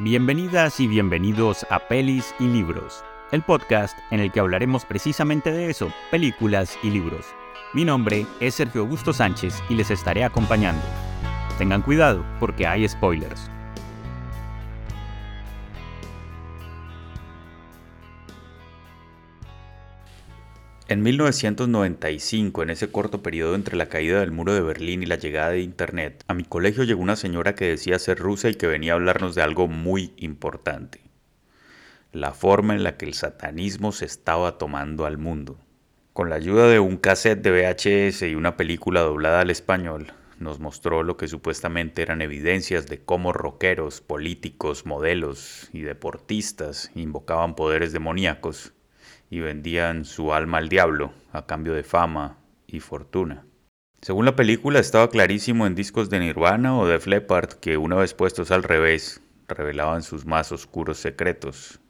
Bienvenidas y bienvenidos a Pelis y Libros, el podcast en el que hablaremos precisamente de eso, películas y libros. Mi nombre es Sergio Augusto Sánchez y les estaré acompañando. Tengan cuidado porque hay spoilers. En 1995, en ese corto periodo entre la caída del muro de Berlín y la llegada de Internet, a mi colegio llegó una señora que decía ser rusa y que venía a hablarnos de algo muy importante. La forma en la que el satanismo se estaba tomando al mundo. Con la ayuda de un cassette de VHS y una película doblada al español, nos mostró lo que supuestamente eran evidencias de cómo rockeros, políticos, modelos y deportistas invocaban poderes demoníacos y vendían su alma al diablo a cambio de fama y fortuna. Según la película estaba clarísimo en discos de Nirvana o de Leppard que una vez puestos al revés revelaban sus más oscuros secretos.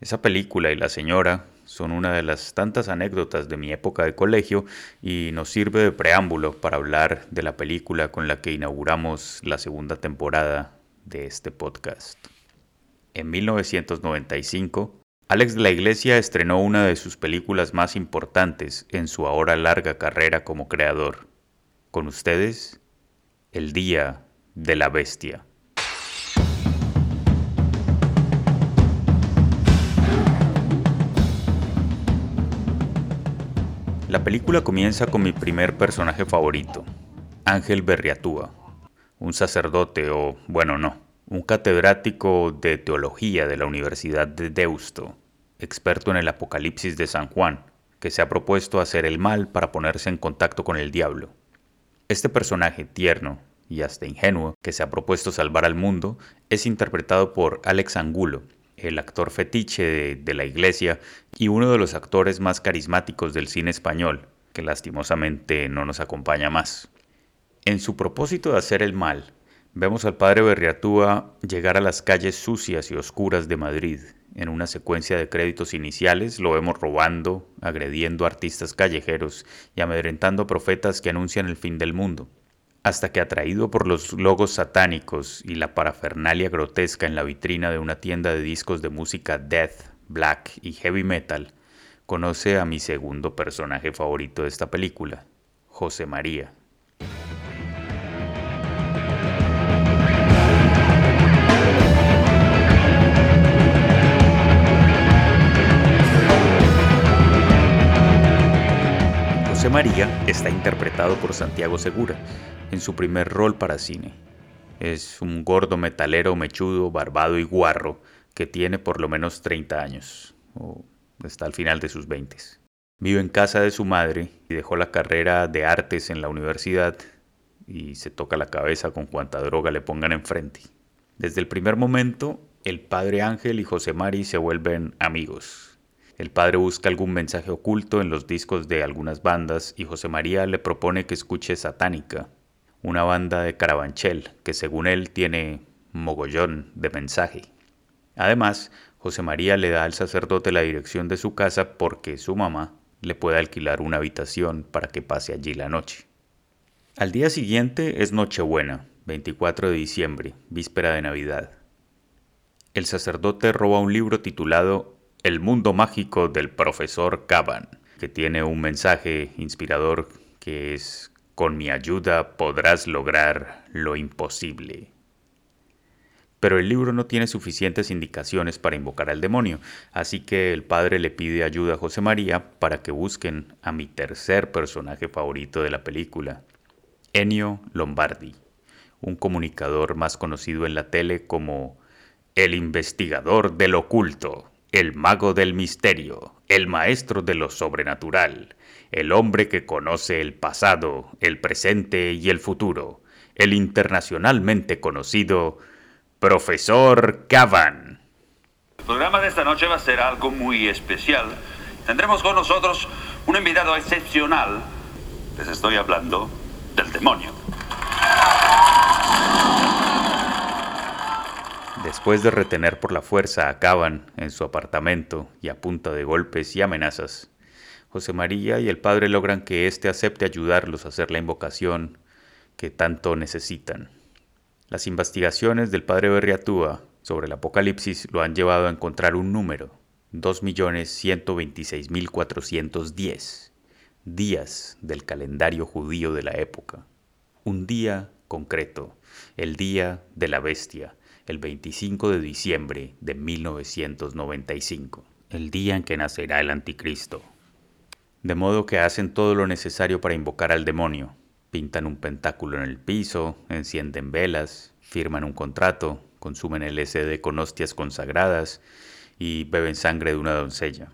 Esa película y la señora son una de las tantas anécdotas de mi época de colegio y nos sirve de preámbulo para hablar de la película con la que inauguramos la segunda temporada de este podcast. En 1995, Alex de la Iglesia estrenó una de sus películas más importantes en su ahora larga carrera como creador. Con ustedes, El Día de la Bestia. La película comienza con mi primer personaje favorito, Ángel Berriatúa, un sacerdote o, bueno, no, un catedrático de teología de la Universidad de Deusto, experto en el Apocalipsis de San Juan, que se ha propuesto hacer el mal para ponerse en contacto con el diablo. Este personaje tierno y hasta ingenuo, que se ha propuesto salvar al mundo, es interpretado por Alex Angulo, el actor fetiche de, la iglesia y uno de los actores más carismáticos del cine español, que lastimosamente no nos acompaña más. En su propósito de hacer el mal, vemos al padre Berriatúa llegar a las calles sucias y oscuras de Madrid, en una secuencia de créditos iniciales lo vemos robando, agrediendo a artistas callejeros y amedrentando profetas que anuncian el fin del mundo, hasta que atraído por los logos satánicos y la parafernalia grotesca en la vitrina de una tienda de discos de música death, black y heavy metal, conoce a mi segundo personaje favorito de esta película, José María. María está interpretado por Santiago Segura en su primer rol para cine. Es un gordo metalero mechudo, barbado y guarro que tiene por lo menos 30 años, o está al final de sus 20. Vive en casa de su madre y dejó la carrera de artes en la universidad y se toca la cabeza con cuanta droga le pongan enfrente. Desde el primer momento, el padre Ángel y José Mari se vuelven amigos el padre busca algún mensaje oculto en los discos de algunas bandas y José María le propone que escuche Satánica, una banda de Carabanchel que según él tiene mogollón de mensaje. Además, José María le da al sacerdote la dirección de su casa porque su mamá le puede alquilar una habitación para que pase allí la noche. Al día siguiente es Nochebuena, 24 de diciembre, víspera de Navidad. El sacerdote roba un libro titulado el mundo mágico del profesor Caban, que tiene un mensaje inspirador que es, con mi ayuda podrás lograr lo imposible. Pero el libro no tiene suficientes indicaciones para invocar al demonio, así que el padre le pide ayuda a José María para que busquen a mi tercer personaje favorito de la película, Ennio Lombardi, un comunicador más conocido en la tele como el investigador del oculto el mago del misterio, el maestro de lo sobrenatural, el hombre que conoce el pasado, el presente y el futuro, el internacionalmente conocido Profesor Cavan. El programa de esta noche va a ser algo muy especial. Tendremos con nosotros un invitado excepcional. Les estoy hablando del demonio. Después de retener por la fuerza a Caban en su apartamento y a punta de golpes y amenazas, José María y el padre logran que éste acepte ayudarlos a hacer la invocación que tanto necesitan. Las investigaciones del padre Berriatúa sobre el Apocalipsis lo han llevado a encontrar un número, 2.126.410 días del calendario judío de la época. Un día concreto, el día de la bestia, el 25 de diciembre de 1995, el día en que nacerá el anticristo. De modo que hacen todo lo necesario para invocar al demonio. Pintan un pentáculo en el piso, encienden velas, firman un contrato, consumen el SD con hostias consagradas y beben sangre de una doncella.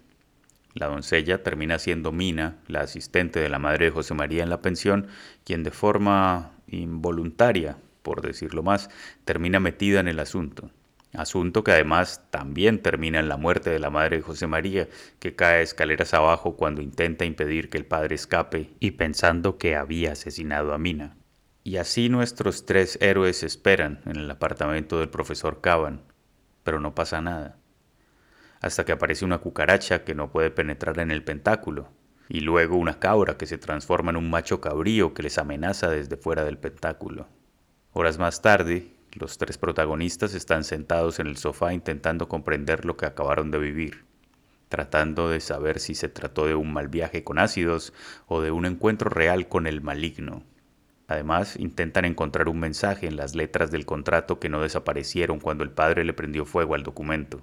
La doncella termina siendo Mina, la asistente de la madre de José María en la pensión, quien de forma involuntaria, por decirlo más, termina metida en el asunto. Asunto que además también termina en la muerte de la madre de José María, que cae escaleras abajo cuando intenta impedir que el padre escape y pensando que había asesinado a Mina. Y así nuestros tres héroes esperan en el apartamento del profesor Caban, pero no pasa nada. Hasta que aparece una cucaracha que no puede penetrar en el pentáculo, y luego una cabra que se transforma en un macho cabrío que les amenaza desde fuera del pentáculo. Horas más tarde, los tres protagonistas están sentados en el sofá intentando comprender lo que acabaron de vivir, tratando de saber si se trató de un mal viaje con ácidos o de un encuentro real con el maligno. Además, intentan encontrar un mensaje en las letras del contrato que no desaparecieron cuando el padre le prendió fuego al documento.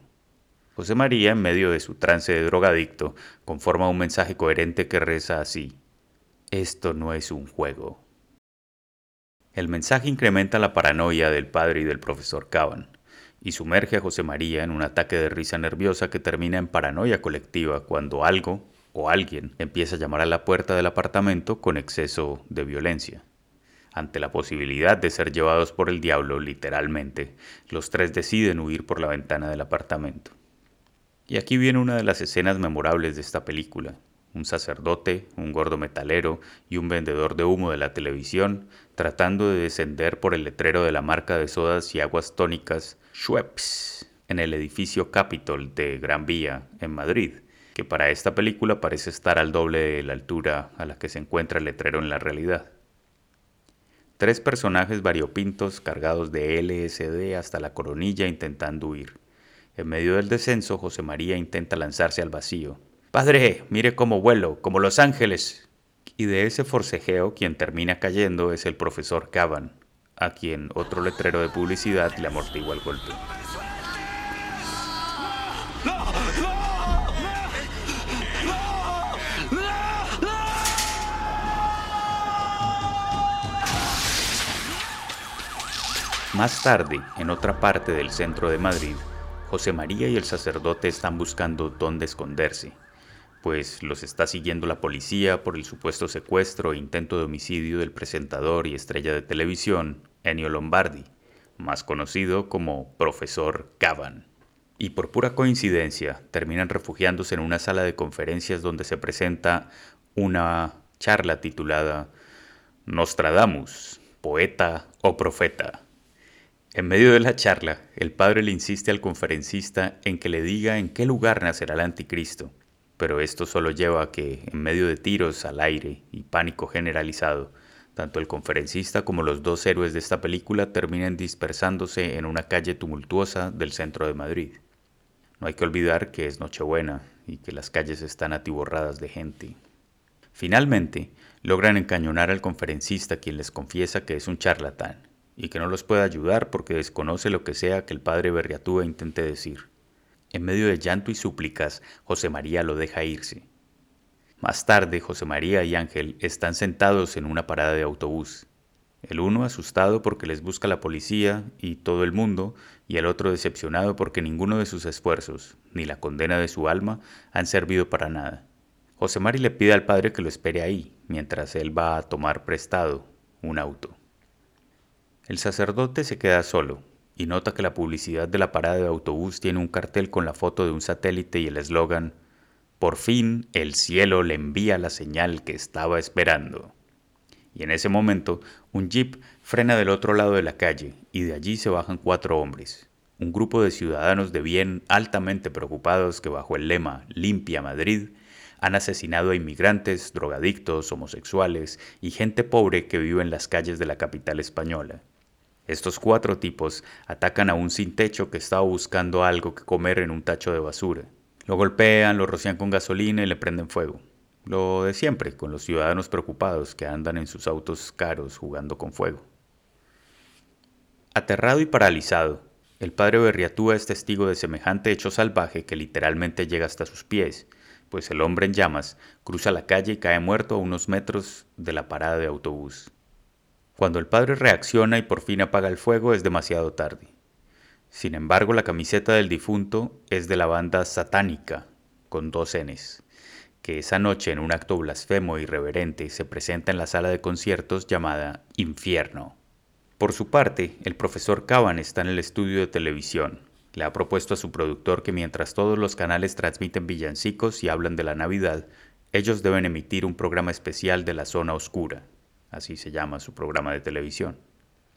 José María, en medio de su trance de drogadicto, conforma un mensaje coherente que reza así. Esto no es un juego. El mensaje incrementa la paranoia del padre y del profesor Caban, y sumerge a José María en un ataque de risa nerviosa que termina en paranoia colectiva cuando algo o alguien empieza a llamar a la puerta del apartamento con exceso de violencia. Ante la posibilidad de ser llevados por el diablo, literalmente, los tres deciden huir por la ventana del apartamento. Y aquí viene una de las escenas memorables de esta película. Un sacerdote, un gordo metalero y un vendedor de humo de la televisión tratando de descender por el letrero de la marca de sodas y aguas tónicas Schweppes en el edificio Capitol de Gran Vía en Madrid, que para esta película parece estar al doble de la altura a la que se encuentra el letrero en la realidad. Tres personajes variopintos cargados de LSD hasta la coronilla intentando huir. En medio del descenso, José María intenta lanzarse al vacío. Padre, mire cómo vuelo, como los ángeles. Y de ese forcejeo quien termina cayendo es el profesor Cavan, a quien otro letrero de publicidad le amortigua el golpe. Más tarde, en otra parte del centro de Madrid, José María y el sacerdote están buscando dónde esconderse, pues los está siguiendo la policía por el supuesto secuestro e intento de homicidio del presentador y estrella de televisión Ennio Lombardi, más conocido como Profesor Cavan. Y por pura coincidencia terminan refugiándose en una sala de conferencias donde se presenta una charla titulada Nostradamus, poeta o profeta. En medio de la charla, el padre le insiste al conferencista en que le diga en qué lugar nacerá el anticristo, pero esto solo lleva a que, en medio de tiros al aire y pánico generalizado, tanto el conferencista como los dos héroes de esta película terminen dispersándose en una calle tumultuosa del centro de Madrid. No hay que olvidar que es Nochebuena y que las calles están atiborradas de gente. Finalmente, logran encañonar al conferencista quien les confiesa que es un charlatán y que no los puede ayudar porque desconoce lo que sea que el padre Berriatúa intente decir. En medio de llanto y súplicas, José María lo deja irse. Más tarde, José María y Ángel están sentados en una parada de autobús. El uno asustado porque les busca la policía y todo el mundo, y el otro decepcionado porque ninguno de sus esfuerzos, ni la condena de su alma, han servido para nada. José María le pide al padre que lo espere ahí, mientras él va a tomar prestado un auto. El sacerdote se queda solo y nota que la publicidad de la parada de autobús tiene un cartel con la foto de un satélite y el eslogan Por fin el cielo le envía la señal que estaba esperando. Y en ese momento un jeep frena del otro lado de la calle y de allí se bajan cuatro hombres, un grupo de ciudadanos de bien altamente preocupados que bajo el lema Limpia Madrid han asesinado a inmigrantes, drogadictos, homosexuales y gente pobre que vive en las calles de la capital española Estos cuatro tipos atacan a un sin techo que estaba buscando algo que comer en un tacho de basura. Lo golpean, lo rocian con gasolina y le prenden fuego. Lo de siempre, con los ciudadanos preocupados que andan en sus autos caros jugando con fuego. Aterrado y paralizado, el padre Berriatúa es testigo de semejante hecho salvaje que literalmente llega hasta sus pies, pues el hombre en llamas cruza la calle y cae muerto a unos metros de la parada de autobús. Cuando el padre reacciona y por fin apaga el fuego es demasiado tarde. Sin embargo, la camiseta del difunto es de la banda satánica, con dos Ns, que esa noche en un acto blasfemo e irreverente se presenta en la sala de conciertos llamada Infierno. Por su parte, el profesor Caban está en el estudio de televisión. Le ha propuesto a su productor que mientras todos los canales transmiten villancicos y hablan de la Navidad, ellos deben emitir un programa especial de la zona oscura, así se llama su programa de televisión.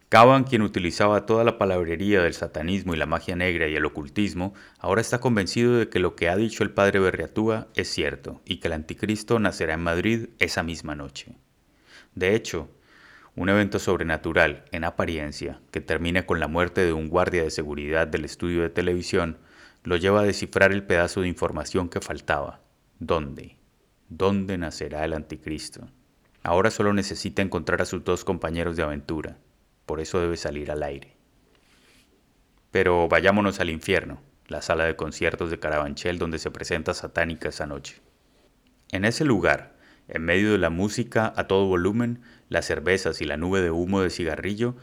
Caban, quien utilizaba toda la palabrería del satanismo y la magia negra y el ocultismo, ahora está convencido de que lo que ha dicho el padre Berriatúa es cierto y que el anticristo nacerá en Madrid esa misma noche. De hecho, un evento sobrenatural, en apariencia, que termina con la muerte de un guardia de seguridad del estudio de televisión, lo lleva a descifrar el pedazo de información que faltaba. ¿Dónde? ¿Dónde nacerá el anticristo? Ahora solo necesita encontrar a sus dos compañeros de aventura, por eso debe salir al aire. Pero vayámonos al infierno, la sala de conciertos de Carabanchel donde se presenta Satánica esa noche. En ese lugar, en medio de la música a todo volumen, las cervezas y la nube de humo de cigarrillo,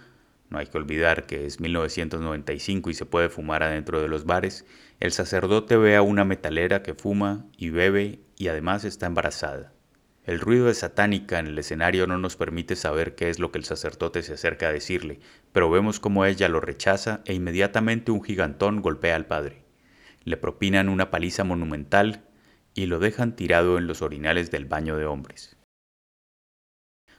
no hay que olvidar que es 1995 y se puede fumar adentro de los bares, el sacerdote ve a una metalera que fuma y bebe y además está embarazada. El ruido de satánica en el escenario no nos permite saber qué es lo que el sacerdote se acerca a decirle, pero vemos cómo ella lo rechaza e inmediatamente un gigantón golpea al padre. Le propinan una paliza monumental y lo dejan tirado en los orinales del baño de hombres.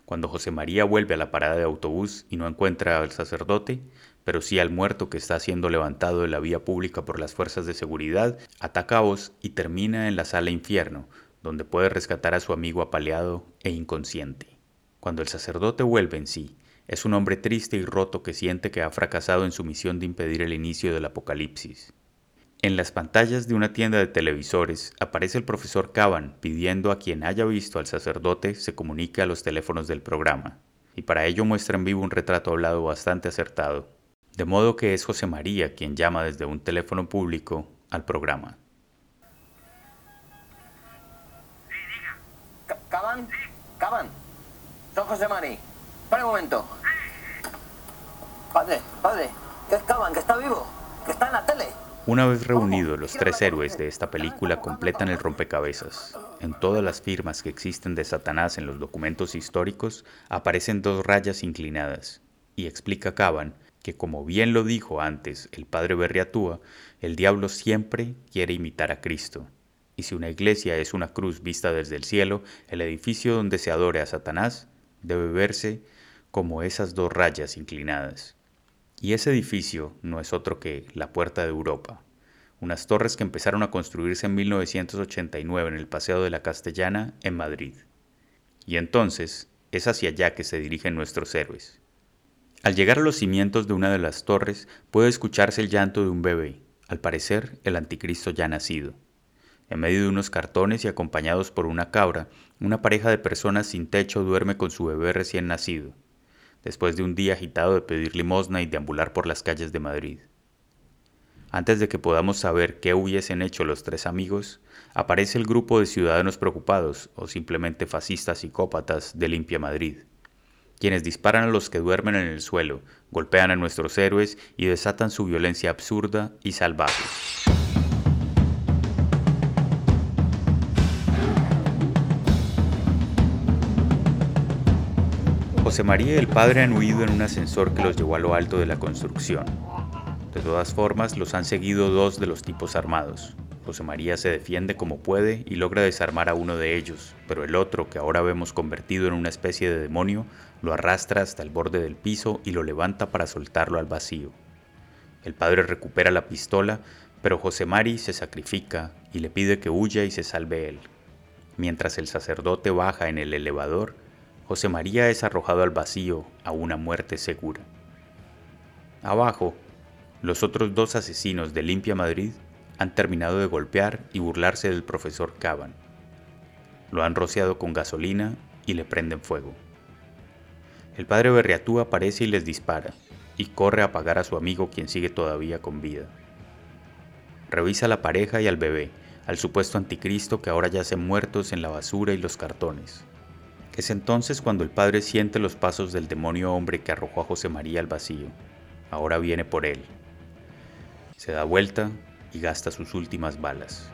Cuando José María vuelve a la parada de autobús y no encuentra al sacerdote, pero sí al muerto que está siendo levantado de la vía pública por las fuerzas de seguridad, ataca a Oz y termina en la sala infierno, donde puede rescatar a su amigo apaleado e inconsciente. Cuando el sacerdote vuelve en sí, es un hombre triste y roto que siente que ha fracasado en su misión de impedir el inicio del apocalipsis. En las pantallas de una tienda de televisores aparece el profesor Caban pidiendo a quien haya visto al sacerdote se comunique a los teléfonos del programa, y para ello muestra en vivo un retrato hablado bastante acertado, de modo que es José María quien llama desde un teléfono público al programa. Son José Mari. Para un momento. Padre, padre, ¿qué es Caban? ¿Que está vivo? ¿Que está en la tele? Una vez reunidos, los tres héroes de esta película completan el rompecabezas. En todas las firmas que existen de Satanás en los documentos históricos aparecen dos rayas inclinadas, y explica Caban que como bien lo dijo antes el padre Berriatúa, el diablo siempre quiere imitar a Cristo, y si una iglesia es una cruz vista desde el cielo, el edificio donde se adore a Satanás debe verse como esas dos rayas inclinadas. Y ese edificio no es otro que la Puerta de Europa, unas torres que empezaron a construirse en 1989 en el Paseo de la Castellana, en Madrid. Y entonces es hacia allá que se dirigen nuestros héroes. Al llegar a los cimientos de una de las torres puede escucharse el llanto de un bebé, al parecer el anticristo ya nacido. En medio de unos cartones y acompañados por una cabra, una pareja de personas sin techo duerme con su bebé recién nacido, después de un día agitado de pedir limosna y deambular por las calles de Madrid. Antes de que podamos saber qué hubiesen hecho los tres amigos, aparece el grupo de ciudadanos preocupados o simplemente fascistas psicópatas de Limpia Madrid, quienes disparan a los que duermen en el suelo, golpean a nuestros héroes y desatan su violencia absurda y salvaje. José María y el padre han huido en un ascensor que los llevó a lo alto de la construcción. De todas formas, los han seguido dos de los tipos armados. José María se defiende como puede y logra desarmar a uno de ellos, pero el otro, que ahora vemos convertido en una especie de demonio, lo arrastra hasta el borde del piso y lo levanta para soltarlo al vacío. El padre recupera la pistola, pero José Mari se sacrifica y le pide que huya y se salve él. Mientras el sacerdote baja en el elevador, José María es arrojado al vacío a una muerte segura. Abajo, los otros dos asesinos de Limpia Madrid han terminado de golpear y burlarse del profesor Caban. Lo han rociado con gasolina y le prenden fuego. El padre Berriatú aparece y les dispara, y corre a apagar a su amigo quien sigue todavía con vida. Revisa a la pareja y al bebé, al supuesto anticristo que ahora yacen muertos en la basura y los cartones. Es entonces cuando el padre siente los pasos del demonio hombre que arrojó a José María al vacío. Ahora viene por él, se da vuelta y gasta sus últimas balas.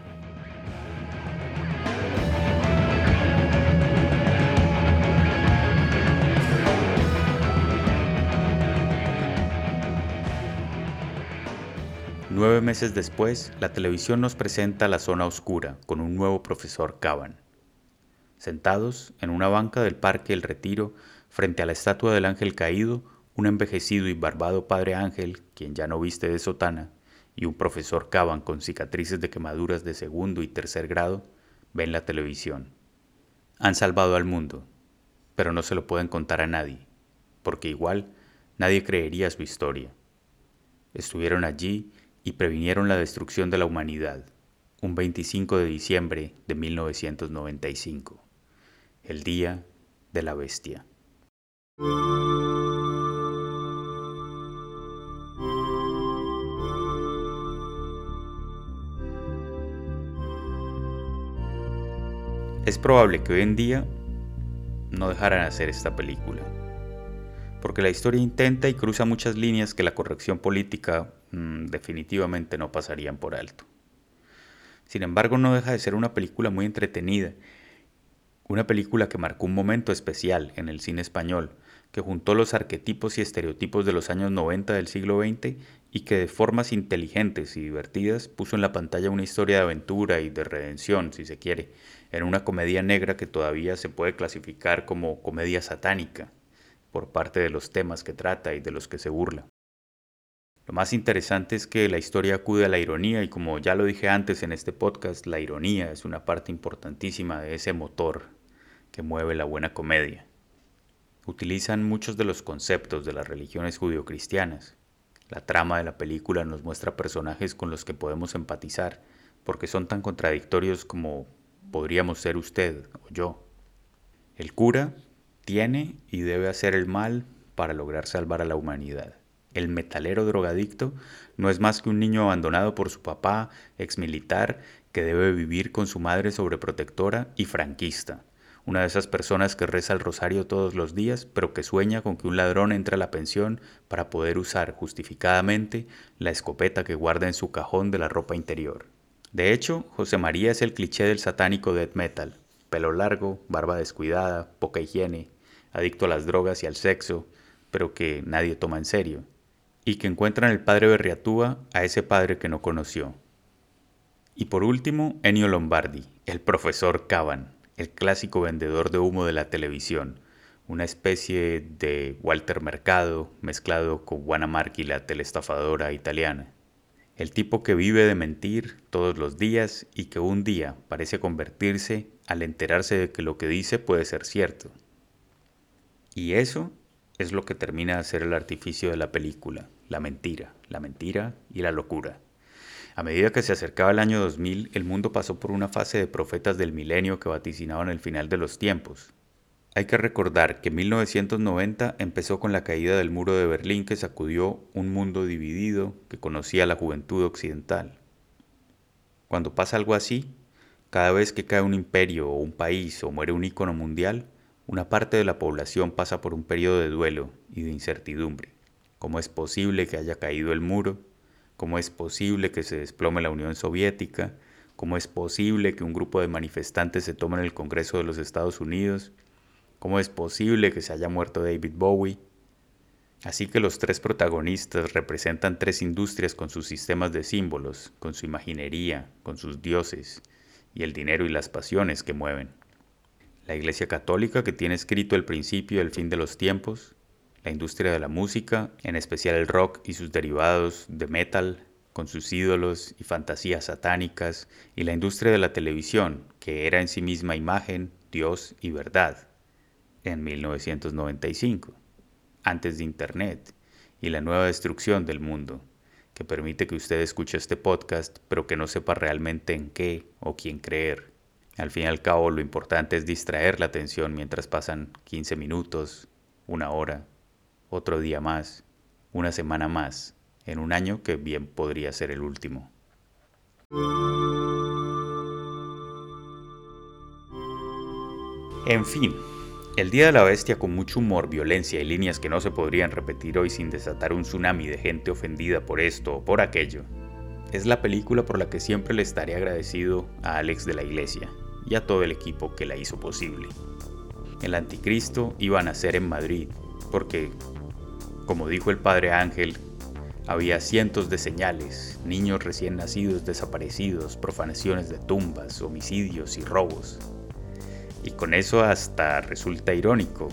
Nueve meses después, la televisión nos presenta la zona oscura con un nuevo profesor Caban. Sentados en una banca del Parque El Retiro, frente a la estatua del ángel caído, un envejecido y barbado padre ángel, quien ya no viste de sotana, y un profesor Caban con cicatrices de quemaduras de segundo y tercer grado ven la televisión. Han salvado al mundo, pero no se lo pueden contar a nadie, porque igual nadie creería su historia. Estuvieron allí y previnieron la destrucción de la humanidad, un 25 de diciembre de 1995, el día de la bestia. Es probable que hoy en día no dejaran hacer esta película, porque la historia intenta y cruza muchas líneas que la corrección política mm, definitivamente no pasarían por alto. Sin embargo, no deja de ser una película muy entretenida, una película que marcó un momento especial en el cine español, que juntó los arquetipos y estereotipos de los años 90 del siglo XX y que de formas inteligentes y divertidas puso en la pantalla una historia de aventura y de redención, si se quiere, en una comedia negra que todavía se puede clasificar como comedia satánica, por parte de los temas que trata y de los que se burla. Lo más interesante es que la historia acude a la ironía y como ya lo dije antes en este podcast, la ironía es una parte importantísima de ese motor que mueve la buena comedia. Utilizan muchos de los conceptos de las religiones judio-cristianas. La trama de la película nos muestra personajes con los que podemos empatizar, porque son tan contradictorios como podríamos ser usted o yo. El cura tiene y debe hacer el mal para lograr salvar a la humanidad. El metalero drogadicto no es más que un niño abandonado por su papá, exmilitar, que debe vivir con su madre sobreprotectora y franquista. Una de esas personas que reza el rosario todos los días, pero que sueña con que un ladrón entre a la pensión para poder usar justificadamente la escopeta que guarda en su cajón de la ropa interior. De hecho, José María es el cliché del satánico death metal. Pelo largo, barba descuidada, poca higiene, adicto a las drogas y al sexo, pero que nadie toma en serio. Y que encuentra en el padre Berriatúa a ese padre que no conoció. Y por último, Ennio Lombardi, el profesor Caban, el clásico vendedor de humo de la televisión, una especie de Walter Mercado mezclado con Juana Marchi, la telestafadora italiana. El tipo que vive de mentir todos los días y que un día parece convertirse al enterarse de que lo que dice puede ser cierto. Y eso es lo que termina de ser el artificio de la película, la mentira, la mentira y la locura. A medida que se acercaba el año 2000, el mundo pasó por una fase de profetas del milenio que vaticinaban el final de los tiempos, hay que recordar que 1990 empezó con la caída del muro de Berlín que sacudió un mundo dividido que conocía la juventud occidental. Cuando pasa algo así, cada vez que cae un imperio o un país o muere un ícono mundial, una parte de la población pasa por un periodo de duelo y de incertidumbre. ¿Cómo es posible que haya caído el muro? ¿Cómo es posible que se desplome la Unión Soviética? ¿Cómo es posible que un grupo de manifestantes se tomen el Congreso de los Estados Unidos? ¿Cómo es posible que se haya muerto David Bowie? Así que los tres protagonistas representan tres industrias con sus sistemas de símbolos, con su imaginería, con sus dioses y el dinero y las pasiones que mueven. La Iglesia Católica que tiene escrito el principio y el fin de los tiempos, la industria de la música, en especial el rock y sus derivados de metal, con sus ídolos y fantasías satánicas, y la industria de la televisión, que era en sí misma imagen, Dios y verdad en 1995, antes de Internet, y la nueva destrucción del mundo, que permite que usted escuche este podcast, pero que no sepa realmente en qué o quién creer. Al fin y al cabo, lo importante es distraer la atención mientras pasan 15 minutos, una hora, otro día más, una semana más, en un año que bien podría ser el último. En fin, el Día de la Bestia con mucho humor, violencia y líneas que no se podrían repetir hoy sin desatar un tsunami de gente ofendida por esto o por aquello, es la película por la que siempre le estaré agradecido a Alex de la Iglesia y a todo el equipo que la hizo posible. El anticristo iba a nacer en Madrid, porque, como dijo el padre Ángel, había cientos de señales, niños recién nacidos desaparecidos, profanaciones de tumbas, homicidios y robos. Y con eso hasta resulta irónico,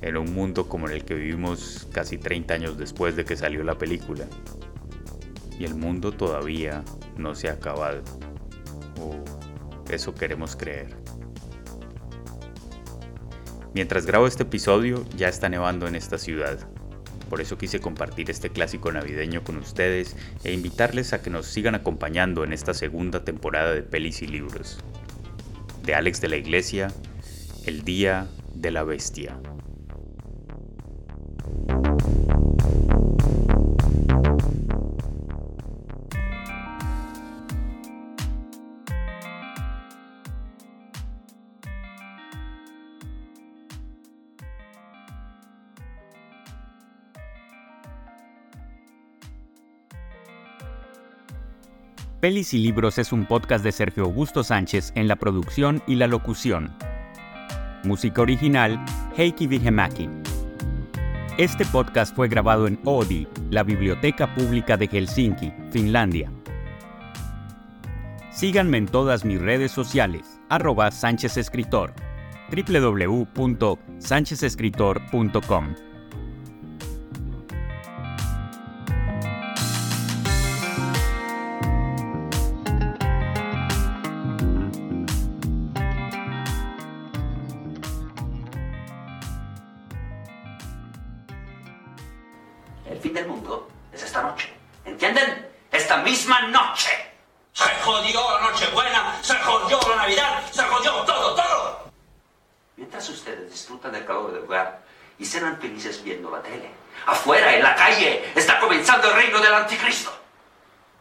en un mundo como el que vivimos casi 30 años después de que salió la película. Y el mundo todavía no se ha acabado. O eso queremos creer. Mientras grabo este episodio ya está nevando en esta ciudad. Por eso quise compartir este clásico navideño con ustedes e invitarles a que nos sigan acompañando en esta segunda temporada de Pelis y Libros de Alex de la Iglesia, El Día de la Bestia. Pelis y Libros es un podcast de Sergio Augusto Sánchez en la producción y la locución. Música original, Heikki Vihemaki. Este podcast fue grabado en Oodi, la Biblioteca Pública de Helsinki, Finlandia. Síganme en todas mis redes sociales, arroba Sánchez Escritor, www.sanchezescritor.com.